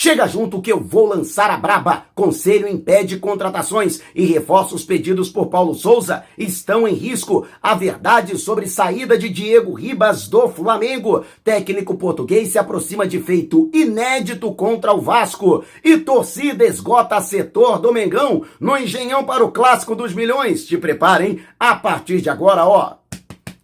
Chega junto que eu vou lançar a braba. Conselho impede contratações e reforços pedidos por Paulo Souza estão em risco. A verdade sobre saída de Diego Ribas do Flamengo. Técnico português se aproxima de feito inédito contra o Vasco. E torcida esgota setor do Mengão no Engenhão para o Clássico dos Milhões. Te preparem a partir de agora, ó.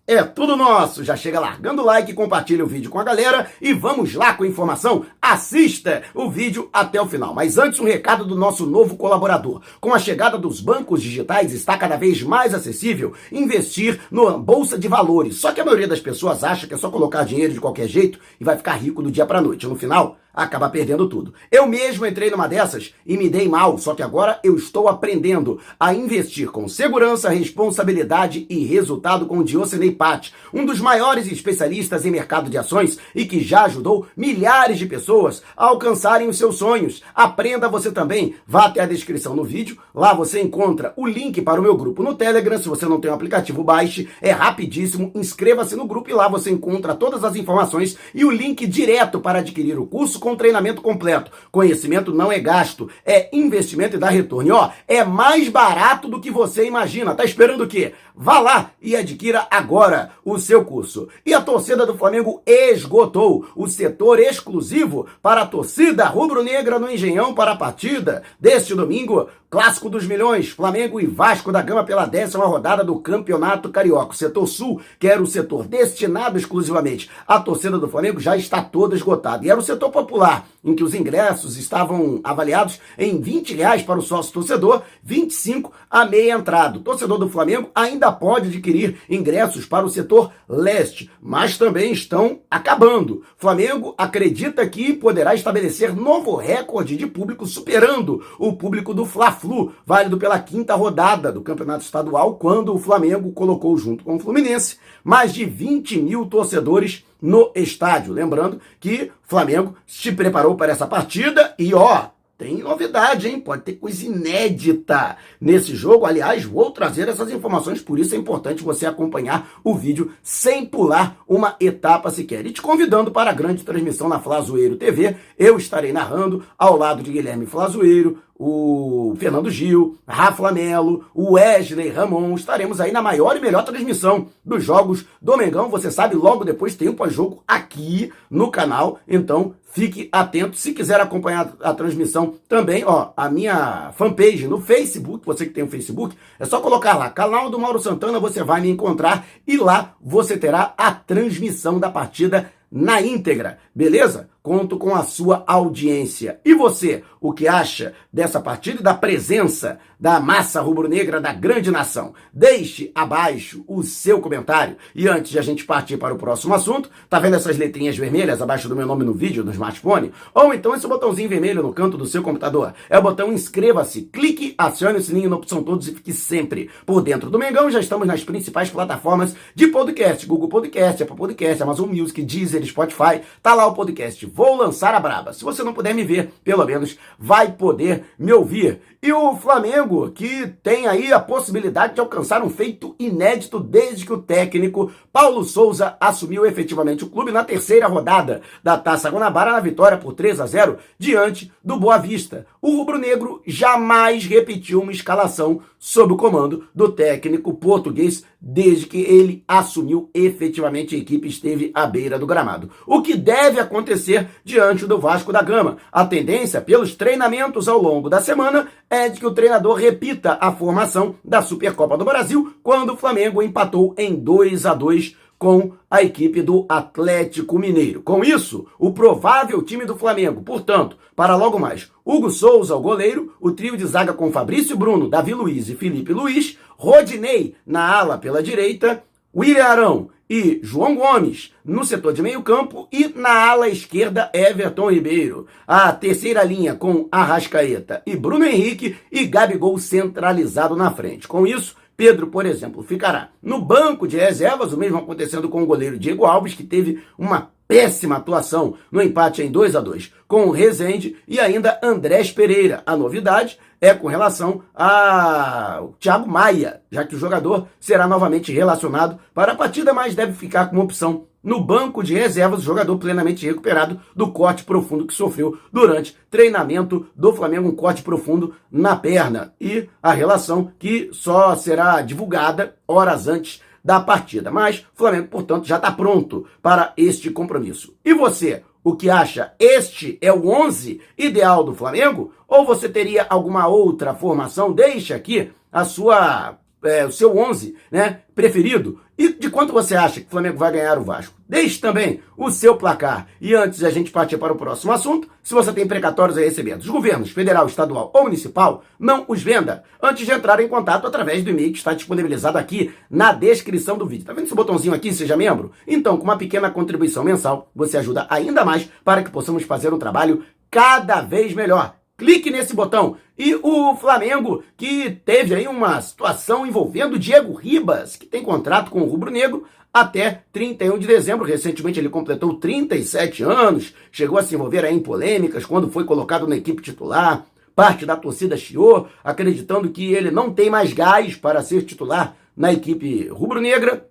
É tudo nosso. Já chega largando o like, compartilha o vídeo com a galera e vamos lá com a informação. Assista o vídeo até o final. Mas antes, um recado do nosso novo colaborador. Com a chegada dos bancos digitais, está cada vez mais acessível investir no Bolsa de Valores. Só que a maioria das pessoas acha que é só colocar dinheiro de qualquer jeito e vai ficar rico do dia para noite. No final, acaba perdendo tudo. Eu mesmo entrei numa dessas e me dei mal, só que agora eu estou aprendendo a investir com segurança, responsabilidade e resultado com o Diocenei Pat, um dos maiores especialistas em mercado de ações e que já ajudou milhares de pessoas a alcançarem os seus sonhos. Aprenda você também. Vá até a descrição no vídeo, lá você encontra o link para o meu grupo no Telegram. Se você não tem o aplicativo, baixe, é rapidíssimo. Inscreva-se no grupo e lá você encontra todas as informações e o link direto para adquirir o curso com treinamento completo. Conhecimento não é gasto, é investimento e dá retorno. E ó, é mais barato do que você imagina. Tá esperando o quê? Vá lá e adquira agora o seu curso. E a torcida do Flamengo esgotou o setor exclusivo para a torcida rubro-negra no Engenhão para a partida deste domingo, Clássico dos Milhões, Flamengo e Vasco da Gama pela décima rodada do Campeonato Carioca. O setor sul, que era o setor destinado exclusivamente à torcida do Flamengo, já está todo esgotado. E era o setor popular, em que os ingressos estavam avaliados em 20 reais para o sócio torcedor, 25 a meia entrada. O torcedor do Flamengo ainda pode adquirir ingressos para o setor leste, mas também estão acabando. Flamengo acredita que poderá estabelecer novo recorde de público, superando o público do Fla-Flu, válido pela quinta rodada do Campeonato Estadual, quando o Flamengo colocou junto com o Fluminense mais de 20 mil torcedores no estádio. Lembrando que Flamengo se preparou para essa partida e, ó, tem novidade, hein? Pode ter coisa inédita nesse jogo. Aliás, vou trazer essas informações, por isso é importante você acompanhar o vídeo sem pular uma etapa sequer. E te convidando para a grande transmissão na Flazoeiro TV. Eu estarei narrando ao lado de Guilherme Flazoeiro, o Fernando Gil, Rafa Melo, o Wesley Ramon. Estaremos aí na maior e melhor transmissão dos jogos do Mengão. Você sabe, logo depois tem o pós-jogo aqui no canal. Então, fique atento. Se quiser acompanhar a transmissão também, ó, a minha fanpage no Facebook, você que tem o um Facebook, é só colocar lá, canal do Mauro Santana, você vai me encontrar e lá você terá a transmissão da partida na íntegra, beleza? Conto com a sua audiência. E você, o que acha dessa partida e da presença da massa rubro-negra da grande nação? Deixe abaixo o seu comentário. E antes de a gente partir para o próximo assunto, tá vendo essas letrinhas vermelhas abaixo do meu nome no vídeo, no smartphone? Ou então esse botãozinho vermelho no canto do seu computador? É o botão inscreva-se, clique, acione o sininho na opção todos e fique sempre por dentro do Mengão. Já estamos nas principais plataformas de podcast, Google Podcast, Apple Podcast, Amazon Music, Deezer, Spotify. Tá lá o podcast vou lançar a braba. Se você não puder me ver, pelo menos vai poder me ouvir. E o Flamengo, que tem aí a possibilidade de alcançar um feito inédito desde que o técnico Paulo Souza assumiu efetivamente o clube na terceira rodada da Taça Guanabara na vitória por 3 a 0 diante do Boa Vista. O rubro-negro jamais repetiu uma escalação sob o comando do técnico português desde que ele assumiu efetivamente a equipe esteve à beira do gramado. O que deve acontecer diante do Vasco da Gama? A tendência, pelos treinamentos ao longo da semana, é de que o treinador repita a formação da Supercopa do Brasil quando o Flamengo empatou em 2 a 2 com a equipe do Atlético Mineiro. Com isso, o provável time do Flamengo, portanto, para logo mais, Hugo Souza, o goleiro, o trio de zaga com Fabrício Bruno, Davi Luiz e Felipe Luiz, Rodinei na ala pela direita, William Arão e João Gomes no setor de meio campo e na ala esquerda Everton Ribeiro. A terceira linha com Arrascaeta e Bruno Henrique e Gabigol centralizado na frente. Com isso, Pedro, por exemplo, ficará no banco de reservas, o mesmo acontecendo com o goleiro Diego Alves, que teve uma péssima atuação no empate em 2 a 2 com o Rezende e ainda Andrés Pereira. A novidade é com relação a Thiago Maia, já que o jogador será novamente relacionado para a partida, mas deve ficar com opção no banco de reservas, o jogador plenamente recuperado do corte profundo que sofreu durante treinamento do Flamengo, um corte profundo na perna. E a relação que só será divulgada horas antes da partida. Mas o Flamengo, portanto, já está pronto para este compromisso. E você, o que acha? Este é o 11 ideal do Flamengo? Ou você teria alguma outra formação? Deixe aqui a sua é, o seu 11 né, preferido. E de quanto você acha que o Flamengo vai ganhar o Vasco? Deixe também o seu placar. E antes de a gente partir para o próximo assunto, se você tem precatórios a receber dos governos federal, estadual ou municipal, não os venda antes de entrar em contato através do e-mail que está disponibilizado aqui na descrição do vídeo. Tá vendo esse botãozinho aqui, seja membro? Então, com uma pequena contribuição mensal, você ajuda ainda mais para que possamos fazer um trabalho cada vez melhor clique nesse botão. E o Flamengo, que teve aí uma situação envolvendo Diego Ribas, que tem contrato com o Rubro Negro até 31 de dezembro. Recentemente ele completou 37 anos, chegou a se envolver em polêmicas quando foi colocado na equipe titular. Parte da torcida chiou, acreditando que ele não tem mais gás para ser titular na equipe rubro-negra.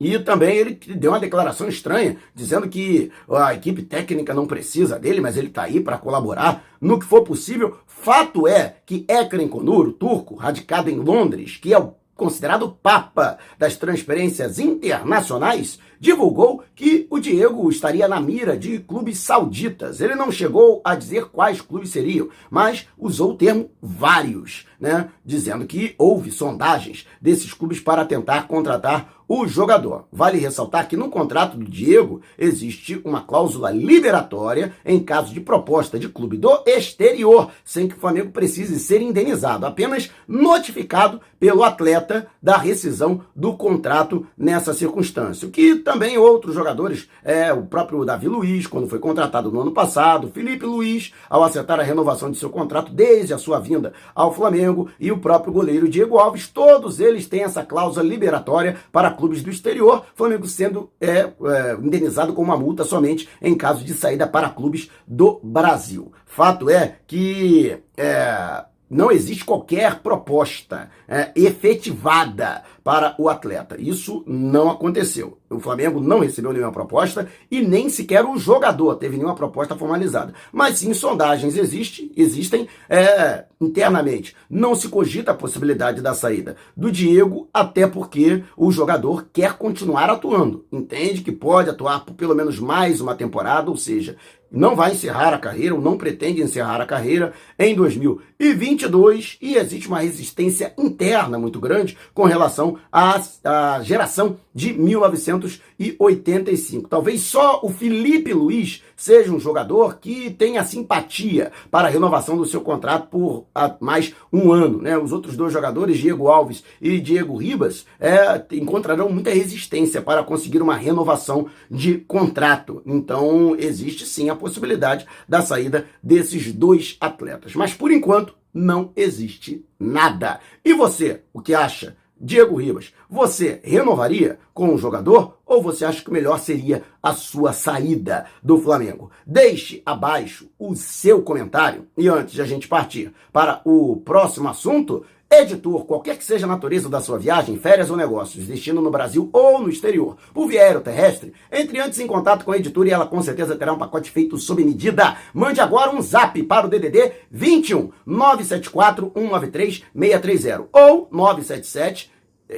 E também ele deu uma declaração estranha, dizendo que a equipe técnica não precisa dele, mas ele está aí para colaborar no que for possível. Fato é que Ekrem Konur, turco, radicado em Londres, que é o considerado papa das transferências internacionais, divulgou que o Diego estaria na mira de clubes sauditas. Ele não chegou a dizer quais clubes seriam, mas usou o termo vários, né? Dizendo que houve sondagens desses clubes para tentar contratar o jogador. Vale ressaltar que no contrato do Diego existe uma cláusula liberatória em caso de proposta de clube do exterior, sem que o Flamengo precise ser indenizado, apenas notificado pelo atleta da rescisão do contrato nessa circunstância. O que também outros jogadores, é, o próprio Davi Luiz, quando foi contratado no ano passado, Felipe Luiz, ao acertar a renovação de seu contrato desde a sua vinda ao Flamengo, e o próprio goleiro Diego Alves, todos eles têm essa cláusula liberatória para clubes do exterior, Flamengo sendo é, é, indenizado com uma multa somente em caso de saída para clubes do Brasil. Fato é que é, não existe qualquer proposta é, efetivada para o atleta. Isso não aconteceu. O Flamengo não recebeu nenhuma proposta e nem sequer o jogador teve nenhuma proposta formalizada. Mas sim, sondagens existe, existem é, internamente. Não se cogita a possibilidade da saída do Diego, até porque o jogador quer continuar atuando. Entende que pode atuar por pelo menos mais uma temporada, ou seja, não vai encerrar a carreira ou não pretende encerrar a carreira em 2022 e existe uma resistência interna muito grande com relação à, à geração de 1985. Talvez só o Felipe Luiz seja um jogador que tenha simpatia para a renovação do seu contrato por mais um ano. Né? Os outros dois jogadores, Diego Alves e Diego Ribas, é, encontrarão muita resistência para conseguir uma renovação de contrato. Então, existe sim a possibilidade da saída desses dois atletas. Mas, por enquanto, não existe nada. E você, o que acha? Diego Ribas, você renovaria com o jogador ou você acha que melhor seria a sua saída do Flamengo? Deixe abaixo o seu comentário e antes de a gente partir para o próximo assunto, Editor, qualquer que seja a natureza da sua viagem, férias ou negócios, destino no Brasil ou no exterior, por via aeroterrestre, entre antes em contato com a editora e ela com certeza terá um pacote feito sob medida. Mande agora um zap para o DDD 21 974 193 630 ou 977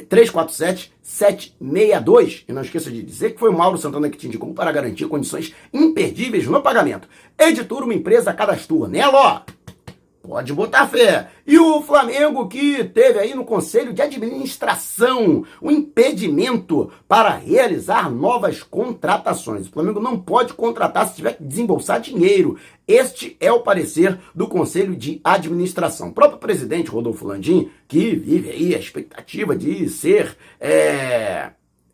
347 762. E não esqueça de dizer que foi o Mauro Santana que te indicou para garantir condições imperdíveis no pagamento. Editora, uma empresa cadastrua, né, Ló? Pode botar fé. E o Flamengo que teve aí no Conselho de Administração o impedimento para realizar novas contratações. O Flamengo não pode contratar se tiver que desembolsar dinheiro. Este é o parecer do Conselho de Administração. O próprio presidente Rodolfo Landim, que vive aí a expectativa de ser é,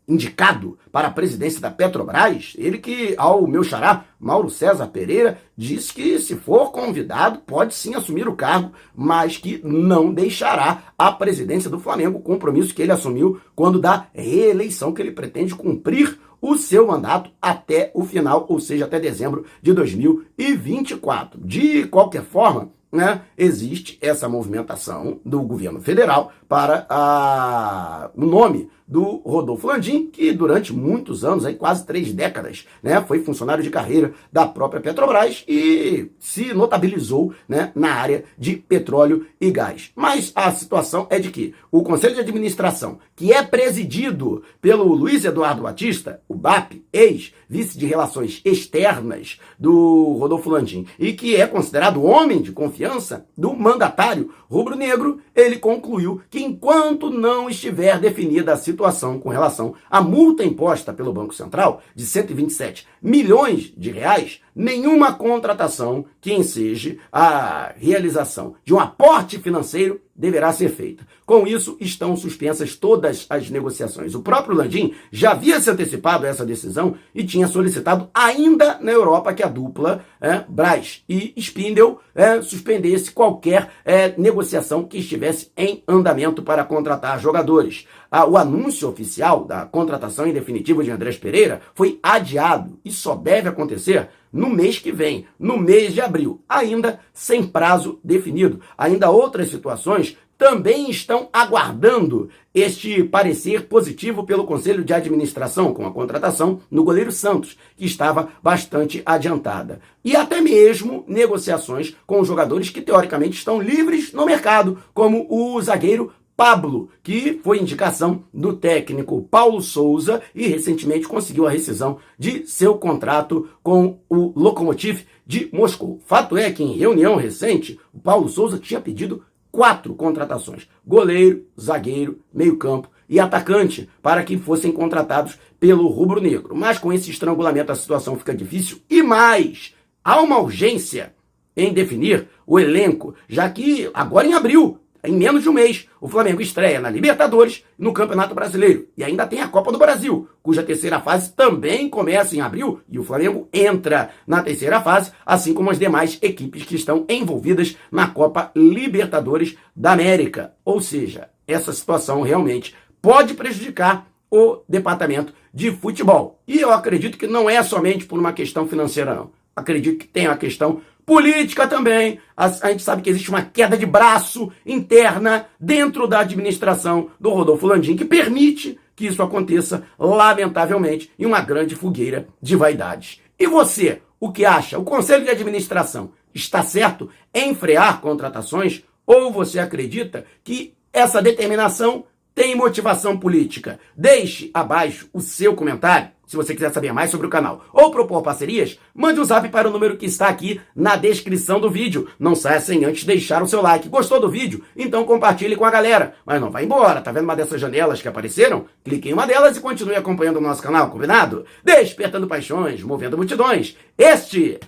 indicado para a presidência da Petrobras, ele que, ao meu xará, Mauro César Pereira, disse que se for convidado, pode sim assumir o cargo, mas que não deixará a presidência do Flamengo, compromisso que ele assumiu quando da reeleição que ele pretende cumprir o seu mandato até o final, ou seja, até dezembro de 2024. De qualquer forma, né, existe essa movimentação do governo federal para o nome do Rodolfo Landim, que durante muitos anos, aí quase três décadas, né, foi funcionário de carreira da própria Petrobras e se notabilizou né, na área de petróleo e gás. Mas a situação é de que o Conselho de Administração, que é presidido pelo Luiz Eduardo Batista, o BAP, ex-vice de Relações Externas do Rodolfo Landim, e que é considerado homem de confiança do mandatário rubro-negro, ele concluiu que enquanto não estiver definida a situação com relação à multa imposta pelo Banco Central de 127 milhões de reais, nenhuma contratação que enseje a realização de um aporte financeiro deverá ser feita. Com isso, estão suspensas todas as negociações. O próprio Landim já havia se antecipado a essa decisão e tinha solicitado ainda na Europa que a dupla é, Braz e Spindel é, suspendesse qualquer é, negociação que estivesse em andamento para contratar jogadores. Ah, o anúncio oficial da contratação em definitivo de Andrés Pereira foi adiado e só deve acontecer no mês que vem, no mês de abril, ainda sem prazo definido. Ainda outras situações também estão aguardando este parecer positivo pelo Conselho de Administração com a contratação no goleiro Santos, que estava bastante adiantada. E até mesmo negociações com jogadores que teoricamente estão livres no mercado, como o zagueiro Pablo, que foi indicação do técnico Paulo Souza e recentemente conseguiu a rescisão de seu contrato com o Lokomotiv de Moscou. Fato é que em reunião recente, o Paulo Souza tinha pedido quatro contratações: goleiro, zagueiro, meio-campo e atacante, para que fossem contratados pelo rubro-negro. Mas com esse estrangulamento a situação fica difícil e mais, há uma urgência em definir o elenco, já que agora em abril em menos de um mês, o Flamengo estreia na Libertadores e no Campeonato Brasileiro. E ainda tem a Copa do Brasil, cuja terceira fase também começa em abril e o Flamengo entra na terceira fase, assim como as demais equipes que estão envolvidas na Copa Libertadores da América. Ou seja, essa situação realmente pode prejudicar o departamento de futebol. E eu acredito que não é somente por uma questão financeira, não. Acredito que tem uma questão Política também. A, a, gente sabe que existe uma queda de braço interna dentro da administração do Rodolfo Landim que permite que isso aconteça, lamentavelmente, em uma grande fogueira de vaidades. E você, o que acha? O Conselho de Administração está certo em frear contratações? Ou você acredita que essa determinação tem motivação política? Deixe abaixo o seu comentário se você quiser saber mais sobre o canal ou propor parcerias, mande um zap para o número que está aqui na descrição do vídeo. Não saia sem antes deixar o seu like. Gostou do vídeo? Então compartilhe com a galera. Mas não vá embora, tá vendo uma dessas janelas que apareceram? Clique em uma delas e continue acompanhando o nosso canal, combinado? Despertando paixões, movendo multidões. Este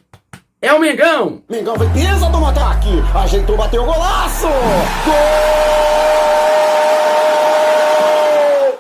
é o Mengão! Mengão foi pisa do ataque, ajeitou, bateu o golaço! Gol!